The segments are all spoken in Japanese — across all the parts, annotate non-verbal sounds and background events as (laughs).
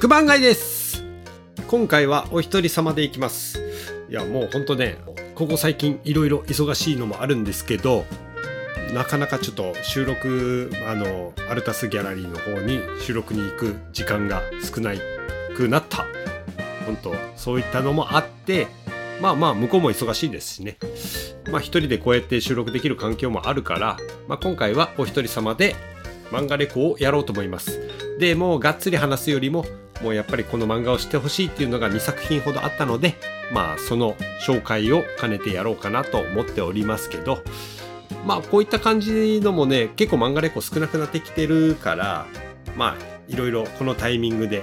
九番街です。今回はお一人様で行きます。いやもうほんとねここ最近いろいろ忙しいのもあるんですけどなかなかちょっと収録あのアルタスギャラリーの方に収録に行く時間が少なくなった。本当そういったのもあってまあまあ向こうも忙しいですしね。まあ一人でこうやって収録できる環境もあるから、まあ、今回はお一人様で漫画レコをやろうと思います。でもうがっつり話すよりももうやっぱりこの漫画を知ってほしいっていうのが2作品ほどあったのでまあその紹介を兼ねてやろうかなと思っておりますけどまあこういった感じのもね結構漫画レコ少なくなってきてるからまあいろいろこのタイミングで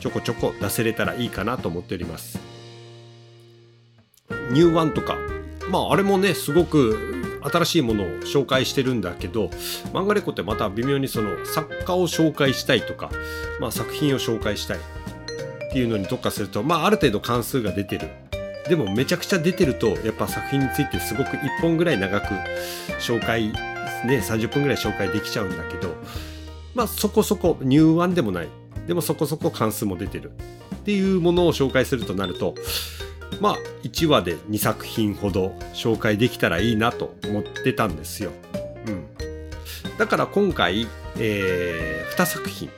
ちょこちょこ出せれたらいいかなと思っております。ニューワンとかまああれもねすごく新しいものを紹介してるんだけど漫画レコってまた微妙にその作家を紹介したいとか、まあ、作品を紹介したいっていうのに特化すると、まあ、ある程度関数が出てる。でもめちゃくちゃ出てるとやっぱ作品についてすごく1本ぐらい長く紹介ね30分ぐらい紹介できちゃうんだけどまあそこそこ入腕でもない。でもそこそこ関数も出てる。っていうものを紹介するとなるとまあ1話で2作品ほど紹介できたらいいなと思ってたんですよ。うん、だから今回、えー、2作品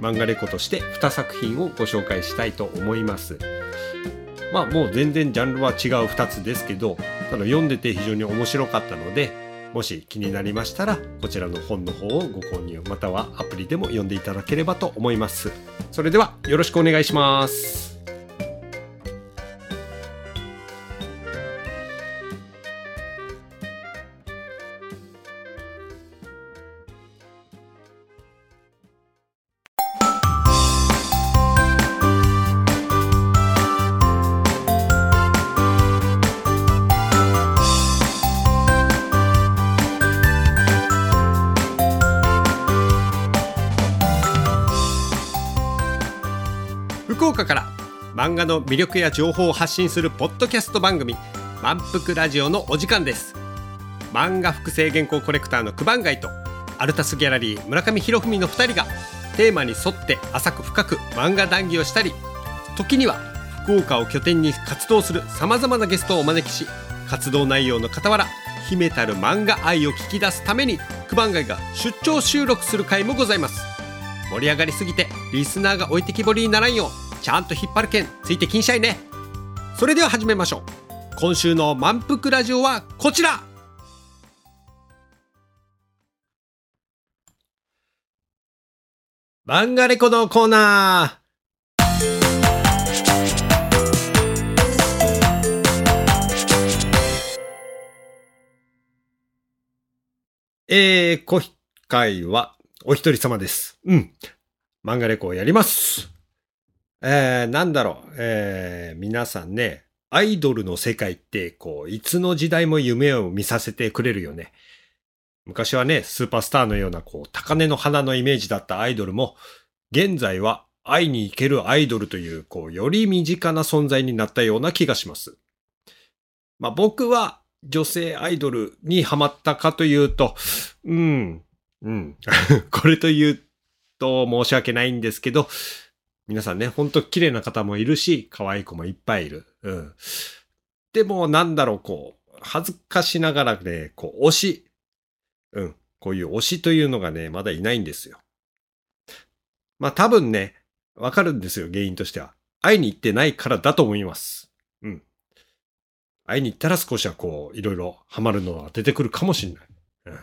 漫画レコとして2作品をご紹介したいと思います。まあもう全然ジャンルは違う2つですけどただ読んでて非常に面白かったのでもし気になりましたらこちらの本の方をご購入またはアプリでも読んでいただければと思います。それではよろしくお願いします。の魅力や情報を発信するポッドキャスト番組満腹ラジオのお時間です。漫画複製原稿コレクターの九番街とアルタスギャラリー村上博文の2人がテーマに沿って浅く深く漫画談義をしたり時には福岡を拠点に活動するさまざまなゲストをお招きし活動内容の傍ら秘めたる漫画愛を聞き出すために九番街が出張収録する回もございます。盛り上がりすぎてリスナーが置いてきぼりにならんようちゃんと引っ張る剣ついてきんしゃいねそれでは始めましょう今週の満腹ラジオはこちら漫画レコのコーナーえー、今回はお一人様です。うん。漫画レコをやります。えー、なんだろう、えー、皆さんね、アイドルの世界って、こう、いつの時代も夢を見させてくれるよね。昔はね、スーパースターのような、こう、高根の花のイメージだったアイドルも、現在は会いに行けるアイドルという、こう、より身近な存在になったような気がします。まあ僕は女性アイドルにハマったかというと、うん、うん。(laughs) これと言うと申し訳ないんですけど、皆さんね、ほんと綺麗な方もいるし、可愛い子もいっぱいいる。うん。でも、なんだろう、こう、恥ずかしながらね、こう、推し。うん。こういう推しというのがね、まだいないんですよ。まあ多分ね、わかるんですよ、原因としては。会いに行ってないからだと思います。うん。会いに行ったら少しはこう、いろいろハマるのは出てくるかもしれない。うん。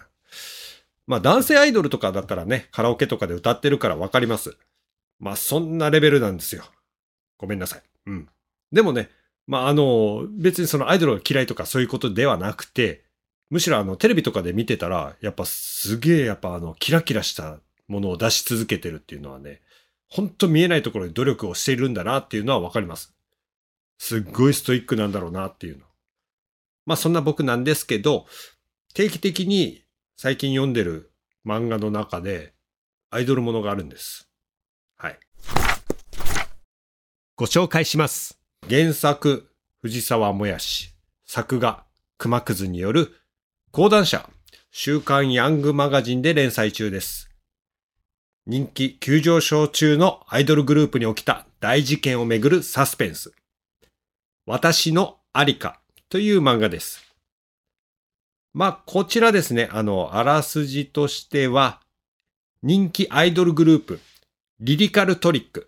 まあ男性アイドルとかだったらね、カラオケとかで歌ってるからわかります。まあそんなレベルなんですよ。ごめんなさい。うん。でもね、まああの、別にそのアイドルが嫌いとかそういうことではなくて、むしろあのテレビとかで見てたら、やっぱすげえやっぱあのキラキラしたものを出し続けてるっていうのはね、ほんと見えないところで努力をしているんだなっていうのはわかります。すっごいストイックなんだろうなっていうの。まあそんな僕なんですけど、定期的に最近読んでる漫画の中でアイドルものがあるんです。はい。ご紹介します。原作、藤沢もやし、作画、熊くずによる講談社、週刊ヤングマガジンで連載中です。人気急上昇中のアイドルグループに起きた大事件をめぐるサスペンス。私のありかという漫画です。まあ、こちらですね、あの、あらすじとしては、人気アイドルグループ、リリカルトリック。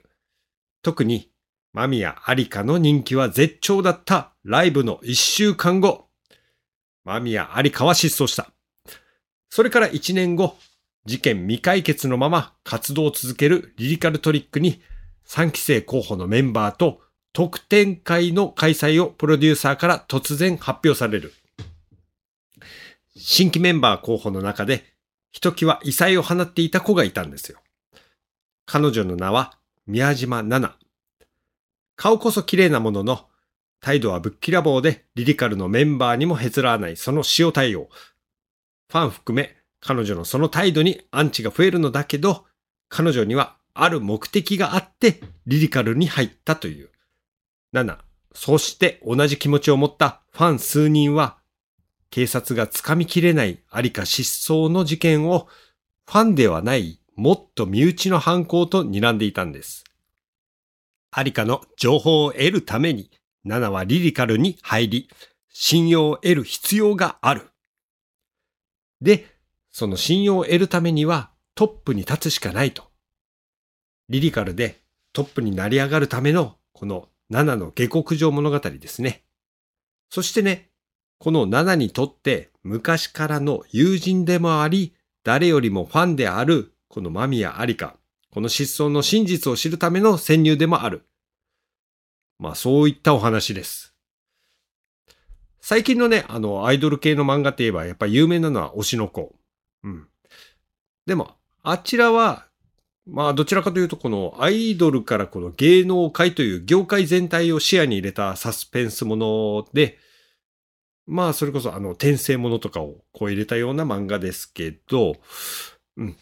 特に、マミヤ・アリカの人気は絶頂だったライブの一週間後、マミヤ・アリカは失踪した。それから一年後、事件未解決のまま活動を続けるリリカルトリックに3期生候補のメンバーと特典会の開催をプロデューサーから突然発表される。新規メンバー候補の中でひときわ異彩を放っていた子がいたんですよ。彼女の名は宮島奈々。顔こそ綺麗なものの、態度はぶっきらぼうでリリカルのメンバーにもへつらわないその塩対応。ファン含め彼女のその態度にアンチが増えるのだけど、彼女にはある目的があってリリカルに入ったという。7. そして同じ気持ちを持ったファン数人は、警察がつかみきれないありか失踪の事件をファンではないもっと身内の犯行と睨んでいたんです。アリカの情報を得るために、ナナはリリカルに入り、信用を得る必要がある。で、その信用を得るためにはトップに立つしかないと。リリカルでトップになり上がるためのこの7の下克上物語ですね。そしてね、この7にとって昔からの友人でもあり、誰よりもファンであるこのマミヤ・アリカ、この失踪の真実を知るための潜入でもある。まあそういったお話です。最近のね、あの、アイドル系の漫画といえば、やっぱ有名なのは推しの子。うん。でも、あちらは、まあ、どちらかというと、このアイドルからこの芸能界という業界全体を視野に入れたサスペンスもので、まあ、それこそ、あの、転生ものとかをこう入れたような漫画ですけど、うん。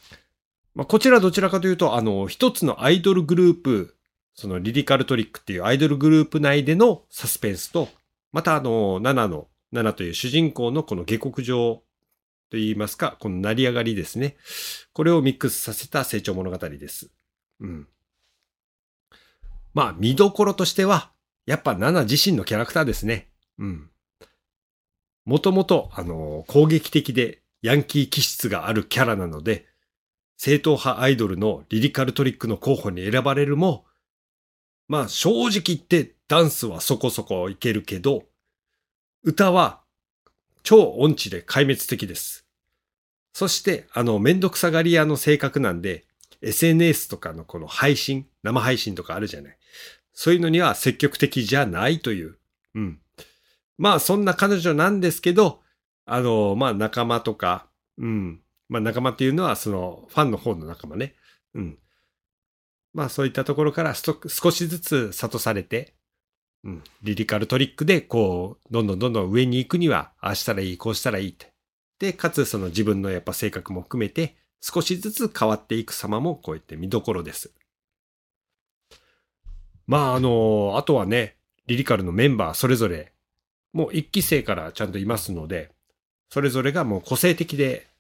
まあ、こちらどちらかというと、あの、一つのアイドルグループ、そのリリカルトリックっていうアイドルグループ内でのサスペンスと、またあの、7の、7という主人公のこの下克上と言いますか、この成り上がりですね。これをミックスさせた成長物語です。うん。まあ、見どころとしては、やっぱナナ自身のキャラクターですね。うん。もともと、あの、攻撃的でヤンキー気質があるキャラなので、正統派アイドルのリリカルトリックの候補に選ばれるも、まあ正直言ってダンスはそこそこいけるけど、歌は超音痴で壊滅的です。そして、あの、めんどくさがり屋の性格なんで、SNS とかのこの配信、生配信とかあるじゃない。そういうのには積極的じゃないという。うん。まあ、そんな彼女なんですけど、あの、まあ、仲間とか、うん。まあ、仲間っていうのは、その、ファンの方の仲間ね。うん。まあ、そういったところから少しずつ諭されて、うん。リリカルトリックで、こう、どんどんどんどん上に行くには、ああしたらいい、こうしたらいいって。で、かつその自分のやっぱ性格も含めて、少しずつ変わっていく様もこうやって見どころです。まあ、あの、あとはね、リリカルのメンバーそれぞれ、もう一期生からちゃんといますので、それぞれがもう個性的で、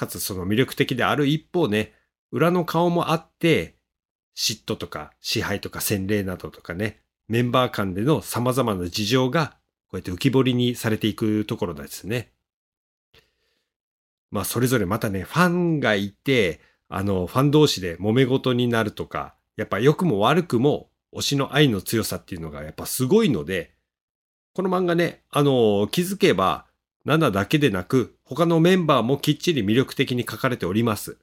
かつその魅力的である一方ね、裏の顔もあって、嫉妬とか支配とか洗礼などとかね、メンバー間での様々な事情がこうやって浮き彫りにされていくところですね。まあそれぞれまたね、ファンがいて、あの、ファン同士で揉め事になるとか、やっぱ良くも悪くも推しの愛の強さっていうのがやっぱすごいので、この漫画ね、あの、気づけば、7だけでなく、他のメンバーもきっちり魅力的に書かれております。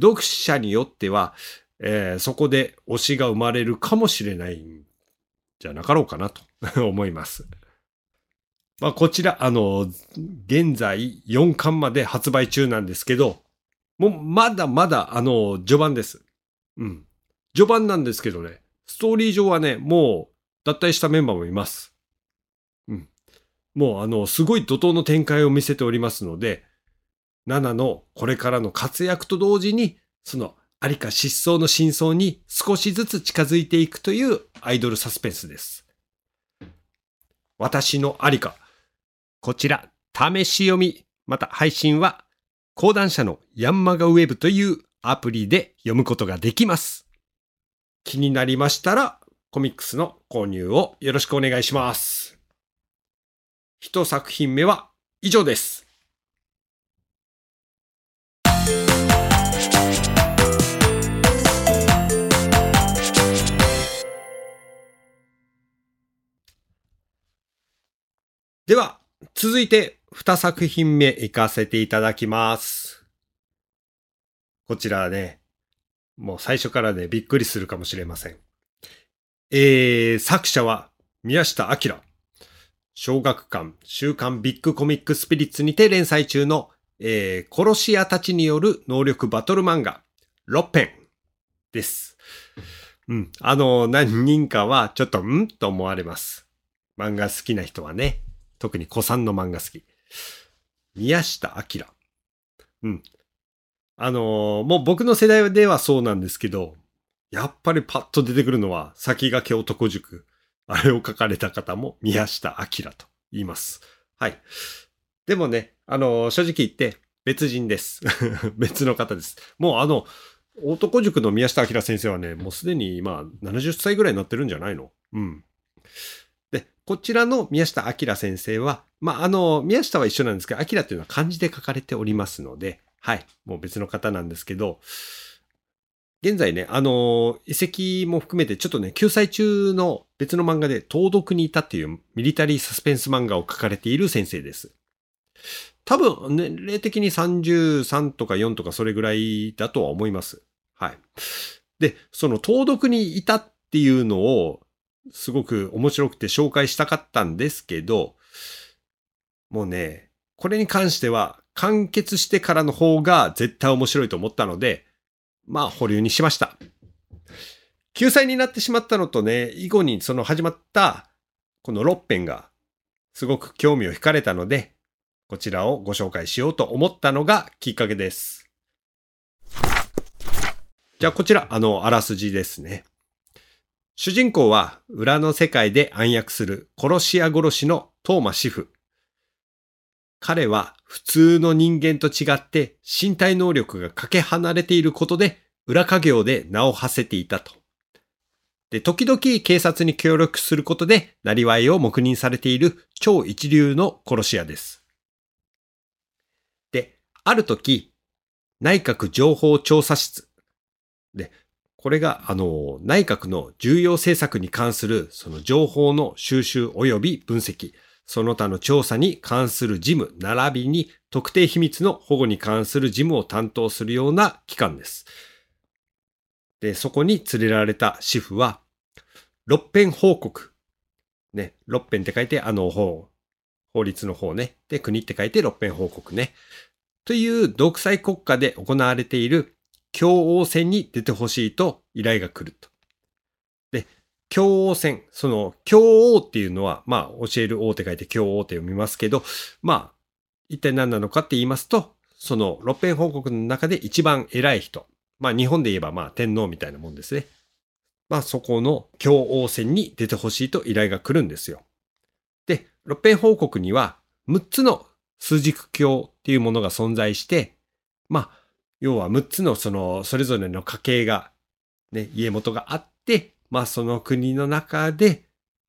読者によっては、えー、そこで推しが生まれるかもしれないんじゃなかろうかなと (laughs) 思います。まあ、こちら、あの、現在4巻まで発売中なんですけど、もうまだまだ、あの、序盤です。うん。序盤なんですけどね、ストーリー上はね、もう脱退したメンバーもいます。もう、あの、すごい怒涛の展開を見せておりますので、7のこれからの活躍と同時に、そのありか失踪の真相に少しずつ近づいていくというアイドルサスペンスです。私のありか。こちら、試し読み、また配信は、講談社のヤンマガウェブというアプリで読むことができます。気になりましたら、コミックスの購入をよろしくお願いします。一作品目は以上です。では、続いて二作品目行かせていただきます。こちらはね、もう最初からね、びっくりするかもしれません。えー、作者は宮下明。小学館、週刊ビッグコミックスピリッツにて連載中の、えー、殺し屋たちによる能力バトル漫画、6編です。うん。あの、何人かはちょっと、んと思われます。漫画好きな人はね。特に古参の漫画好き。宮下明。うん。あのもう僕の世代ではそうなんですけど、やっぱりパッと出てくるのは、先駆け男塾。あれを書かれた方も宮下明と言います。はい。でもね、あの正直言って別人です。(laughs) 別の方です。もうあの、男塾の宮下明先生はね、もうすでに今70歳ぐらいになってるんじゃないの？うん。で、こちらの宮下明先生は、まあ、あの、宮下は一緒なんですけど、明っていうのは漢字で書かれておりますので、はい、もう別の方なんですけど、現在ね、あの、遺跡も含めてちょっとね、救済中の別の漫画で、盗読にいたっていうミリタリーサスペンス漫画を書かれている先生です。多分、年齢的に33とか4とかそれぐらいだとは思います。はい。で、その盗読にいたっていうのを、すごく面白くて紹介したかったんですけど、もうね、これに関しては完結してからの方が絶対面白いと思ったので、まあ保留にしました。救済になってしまったのとね、以後にその始まったこの6編がすごく興味を惹かれたので、こちらをご紹介しようと思ったのがきっかけです。じゃあこちら、あの、あらすじですね。主人公は裏の世界で暗躍する殺し屋殺しのトーマシフ。彼は普通の人間と違って身体能力がかけ離れていることで裏稼業で名を馳せていたと。で、時々警察に協力することで、なりわいを黙認されている超一流の殺し屋です。で、ある時、内閣情報調査室。で、これが、あの、内閣の重要政策に関する、その情報の収集及び分析、その他の調査に関する事務、並びに特定秘密の保護に関する事務を担当するような機関です。で、そこに連れられた主婦は、六編報告。ね、六編って書いて、あの法、法律の方ね。で、国って書いて六編報告ね。という独裁国家で行われている共王戦に出てほしいと依頼が来ると。で、共王戦、その共王っていうのは、まあ教える王って書いて共王って読みますけど、まあ一体何なのかって言いますと、その六編報告の中で一番偉い人。まあ日本で言えばまあ天皇みたいなもんですね。まあそこの共王戦に出てほしいと依頼が来るんですよ。で、六編報告には6つの数軸教っていうものが存在して、まあ要は6つのその、それぞれの家系が、ね、家元があって、まあその国の中で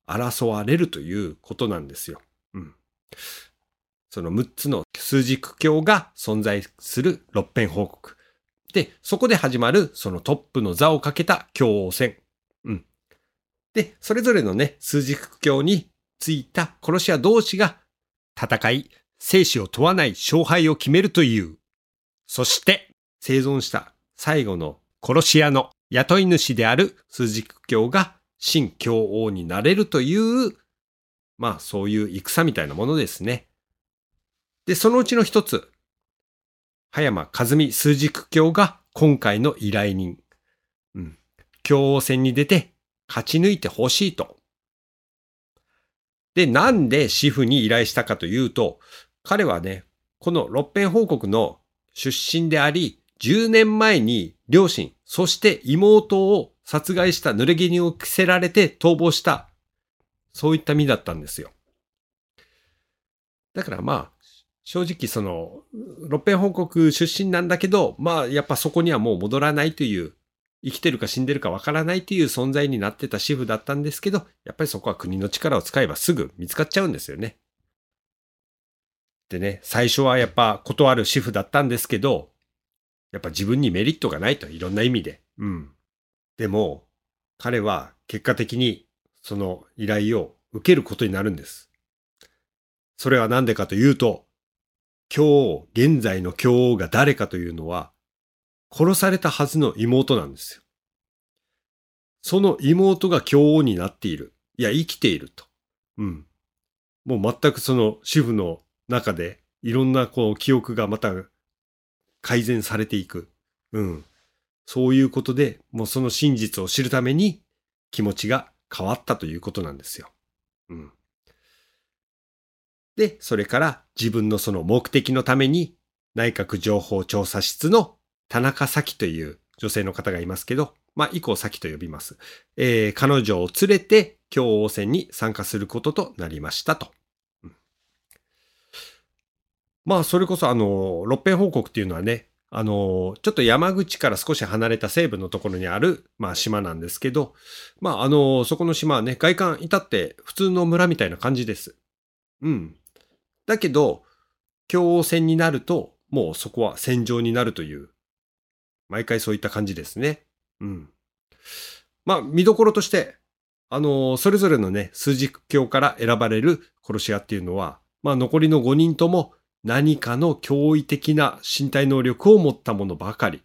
争われるということなんですよ。うん。その6つの数軸教が存在する六編報告。で、そこで始まるそのトップの座をかけた共王戦。うん。で、それぞれのね、数軸教についた殺し屋同士が戦い、生死を問わない勝敗を決めるという。そして、生存した最後の殺し屋の雇い主である数軸教が新教王になれるという、まあそういう戦みたいなものですね。で、そのうちの一つ、葉山和美数軸教が今回の依頼人。うん。教王戦に出て勝ち抜いてほしいと。で、なんで主婦に依頼したかというと、彼はね、この六編報告の出身であり、10年前に両親、そして妹を殺害した濡れ衣を着せられて逃亡した。そういった身だったんですよ。だからまあ、正直その、六辺報告出身なんだけど、まあやっぱそこにはもう戻らないという、生きてるか死んでるかわからないという存在になってた主婦だったんですけど、やっぱりそこは国の力を使えばすぐ見つかっちゃうんですよね。でね、最初はやっぱ断る主婦だったんですけど、やっぱ自分にメリットがないと、いろんな意味で。うん。でも、彼は結果的にその依頼を受けることになるんです。それは何でかというと、今日、現在の今日が誰かというのは、殺されたはずの妹なんですよ。その妹が今日になっている。いや、生きていると。うん。もう全くその主婦の中で、いろんなこう記憶がまた改善されていく。うん。そういうことで、もうその真実を知るために気持ちが変わったということなんですよ。うん。で、それから自分のその目的のために内閣情報調査室の田中咲という女性の方がいますけど、まあ、以降咲と呼びます。えー、彼女を連れて共王戦に参加することとなりましたと。まあ、それこそあの、六辺報告っていうのはね、あの、ちょっと山口から少し離れた西部のところにある、まあ島なんですけど、まああの、そこの島はね、外観至って普通の村みたいな感じです。うん。だけど、共王戦になると、もうそこは戦場になるという、毎回そういった感じですね。うん。まあ、見どころとして、あの、それぞれのね、数字教から選ばれる殺し屋っていうのは、まあ残りの5人とも何かの驚異的な身体能力を持ったものばかり。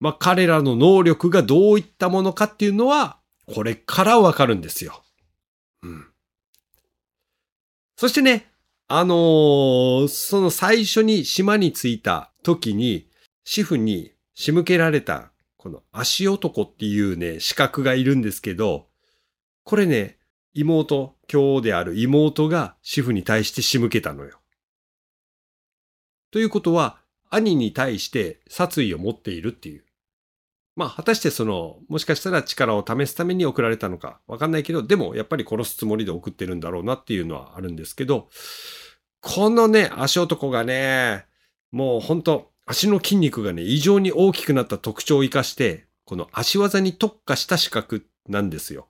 まあ、彼らの能力がどういったものかっていうのは、これからわかるんですよ。うん。そしてね、あのー、その最初に島に着いた時に、主婦に仕向けられた、この足男っていうね、資格がいるんですけど、これね、妹、今日である妹が主婦に対して仕向けたのよ。ということは、兄に対して殺意を持っているっていう。まあ、果たしてその、もしかしたら力を試すために送られたのかわかんないけど、でもやっぱり殺すつもりで送ってるんだろうなっていうのはあるんですけど、このね、足男がね、もうほんと足の筋肉がね、異常に大きくなった特徴を活かして、この足技に特化した資格なんですよ。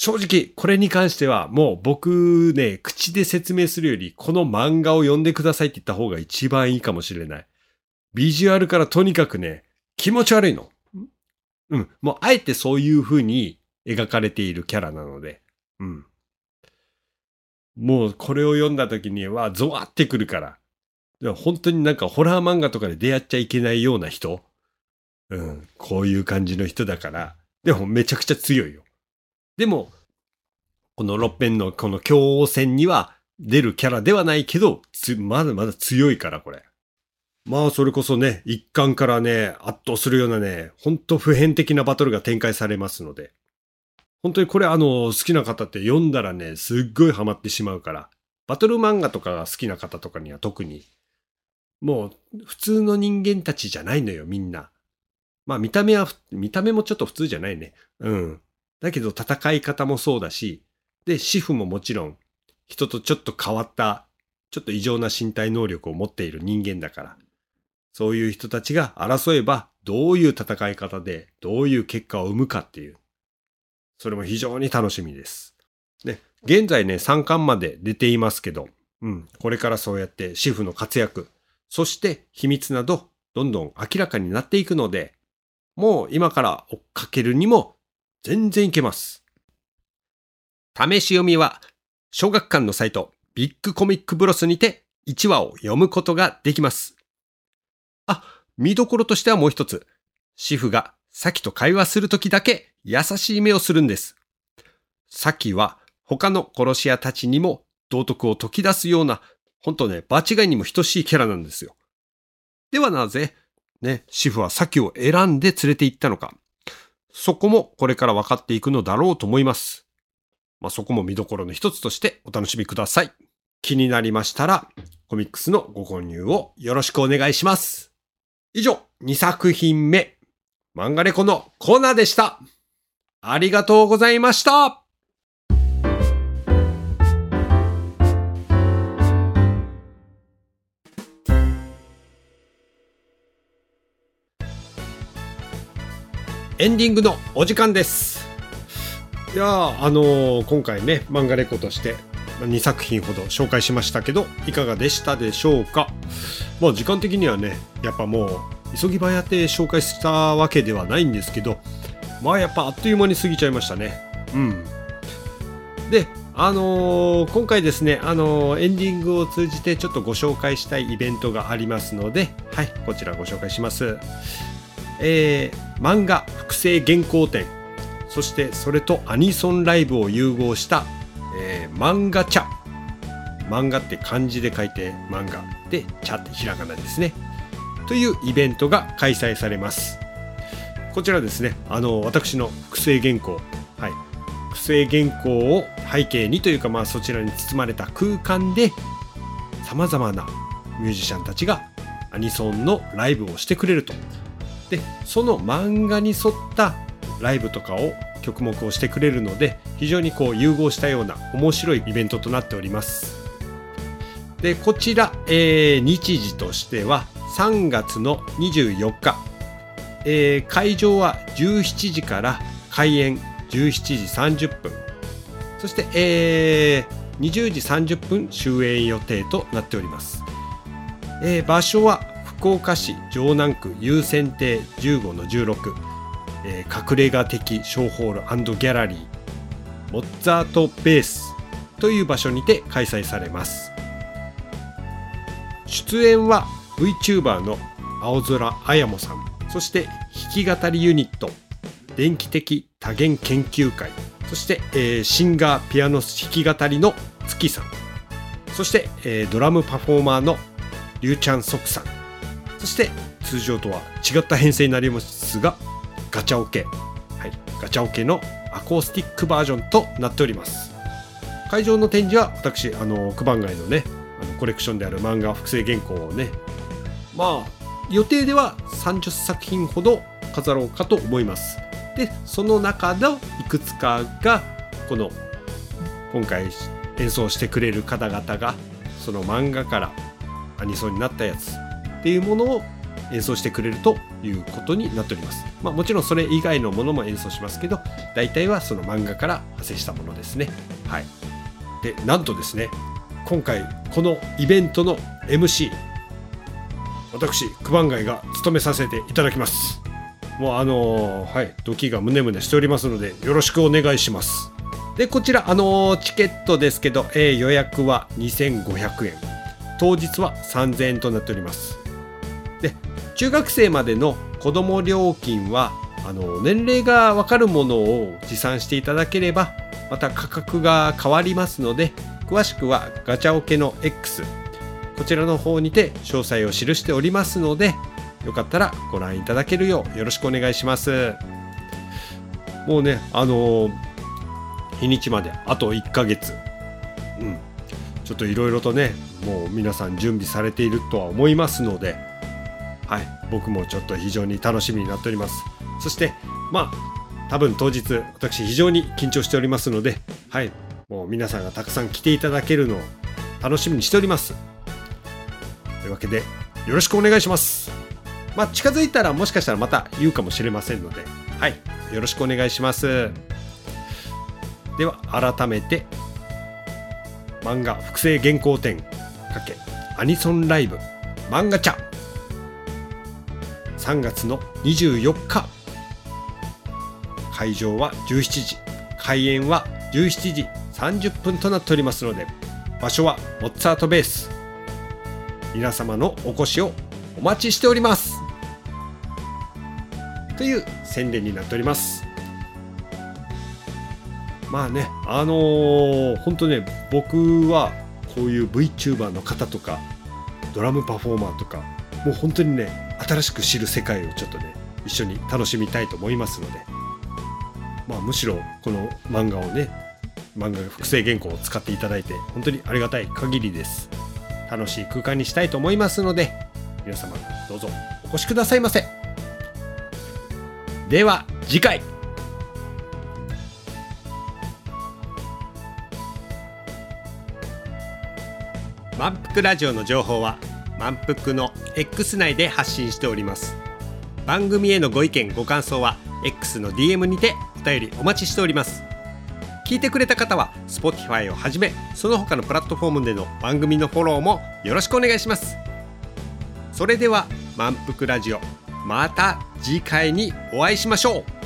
正直、これに関してはもう僕ね、口で説明するより、この漫画を読んでくださいって言った方が一番いいかもしれない。ビジュアルからとにかくね、気持ち悪いの。うん。もうあえてそういう風に描かれているキャラなので。うん。もうこれを読んだ時にはゾワってくるから。本当になんかホラー漫画とかで出会っちゃいけないような人。うん。こういう感じの人だから。でもめちゃくちゃ強いよ。でも、このロッペンのこの共王戦には出るキャラではないけど、まだまだ強いから、これ。まあ、それこそね、一巻からね、圧倒するようなね、ほんと普遍的なバトルが展開されますので。本当にこれあの、好きな方って読んだらね、すっごいハマってしまうから。バトル漫画とかが好きな方とかには特に。もう、普通の人間たちじゃないのよ、みんな。まあ見た目は、見た目もちょっと普通じゃないね。うん。だけど戦い方もそうだし、で、主婦ももちろん人とちょっと変わった、ちょっと異常な身体能力を持っている人間だから、そういう人たちが争えばどういう戦い方でどういう結果を生むかっていう、それも非常に楽しみです。で、現在ね、3巻まで出ていますけど、うん、これからそうやって主婦の活躍、そして秘密など、どんどん明らかになっていくので、もう今から追っかけるにも全然いけます。試し読みは、小学館のサイト、ビッグコミックブロスにて1話を読むことができます。あ、見どころとしてはもう一つ。主婦がサキと会話するときだけ優しい目をするんです。サキは他の殺し屋たちにも道徳を解き出すような、ほんとね、場違いにも等しいキャラなんですよ。ではなぜ、ね、主婦はサキを選んで連れて行ったのか。そこもこれから分かっていくのだろうと思います。まあ、そこも見どころの一つとしてお楽しみください。気になりましたら、コミックスのご購入をよろしくお願いします。以上、2作品目、漫画レコのコーナーでした。ありがとうございました。エンディングのお時間です。いやあのー今回ね漫画レコとして2作品ほど紹介しましたけどいかがでしたでしょうか？まあ時間的にはねやっぱもう急ぎ早で紹介したわけではないんですけどまあやっぱあっという間に過ぎちゃいましたね。うん。であのー今回ですね、あのーエンディングを通じてちょっとご紹介したいイベントがありますので、はい、こちらご紹介します。えー漫画複製原稿展、そしてそれとアニソンライブを融合した、えー漫画茶。漫画って漢字で書いて漫画で茶ってひらがなですね。というイベントが開催されます。こちらですね、あの私の複製原稿、はい、複製原稿を背景にというか、まあ、そちらに包まれた空間でさまざまなミュージシャンたちがアニソンのライブをしてくれると。でその漫画に沿ったライブとかを曲目をしてくれるので非常にこう融合したような面白いイベントとなっております。でこちら、えー日時としては3月の24日、えー会場は17時から開演17時30分。そして、えー20時30分終演予定となっております、えー場所は福岡市城南区優先亭15の16、えー隠れ家的ショーホールギャラリーモッツァートベースという場所にて開催されます。出演は VTuber の青空あやもさんそして弾き語りユニット電気的多元研究会そして、えーシンガーピアノ弾き語りの月さんそして、えードラムパフォーマーのりゅうちゃんそくさん。そして通常とは違った編成になりますがガチャオケ、はい、ガチャオケのアコースティックバージョンとなっております。会場の展示は私あの九番街のねあのコレクションである漫画複製原稿をねまあ予定では30作品ほど飾ろうかと思います。でその中のいくつかがこの今回演奏してくれる方々がその漫画からアニソンになったやつ。っていうものを演奏してくれるということになっております。まあもちろんそれ以外のものも演奏しますけど、大体はその漫画から派生したものですね。はい。で、なんとですね、今回このイベントの MC、私、九番街が務めさせていただきます。もうあのーはい、ドキがムネムネしておりますので、よろしくお願いします。で、こちら、あのーチケットですけど、えー予約は2500円。当日は3000円となっております。中学生までの子供料金は、あの、年齢がわかるものを持参していただければ、また価格が変わりますので、詳しくはガチャオケの X、こちらの方にて詳細を記しておりますので、よかったらご覧いただけるようよろしくお願いします。もうね、あの日にちまであと1ヶ月。うん。ちょっといろいろとね、もう皆さん準備されているとは思いますので、はい、僕もちょっと非常に楽しみになっております。そして、まあ、多分当日、私非常に緊張しておりますので、はい、もう皆さんがたくさん来ていただけるのを楽しみにしております。というわけで、よろしくお願いします。まあ、近づいたらもしかしたらまた言うかもしれませんので、はい、よろしくお願いします。では、改めて、漫画複製原稿展かけアニソンライブ漫画茶3月の24日。会場は17時。開演は17時30分となっておりますので場所はモッツァートベース。皆様のお越しをお待ちしております。という宣伝になっております。まあね、あのー本当ね、僕はこういう VTuber の方とか、ドラムパフォーマーとか、もう本当にね、新しく知る世界をちょっとね、一緒に楽しみたいと思いますので、まあむしろこの漫画をね、漫画複製原稿を使っていただいて、本当にありがたい限りです。楽しい空間にしたいと思いますので、皆様どうぞお越しくださいませ。では次回満腹ラジオの情報は満腹の X 内で発信しております。番組へのご意見ご感想は X の DM にてお便りお待ちしております。聞いてくれた方は Spotify をはじめその他のプラットフォームでの番組のフォローもよろしくお願いします。それでは満腹ラジオまた次回にお会いしましょう。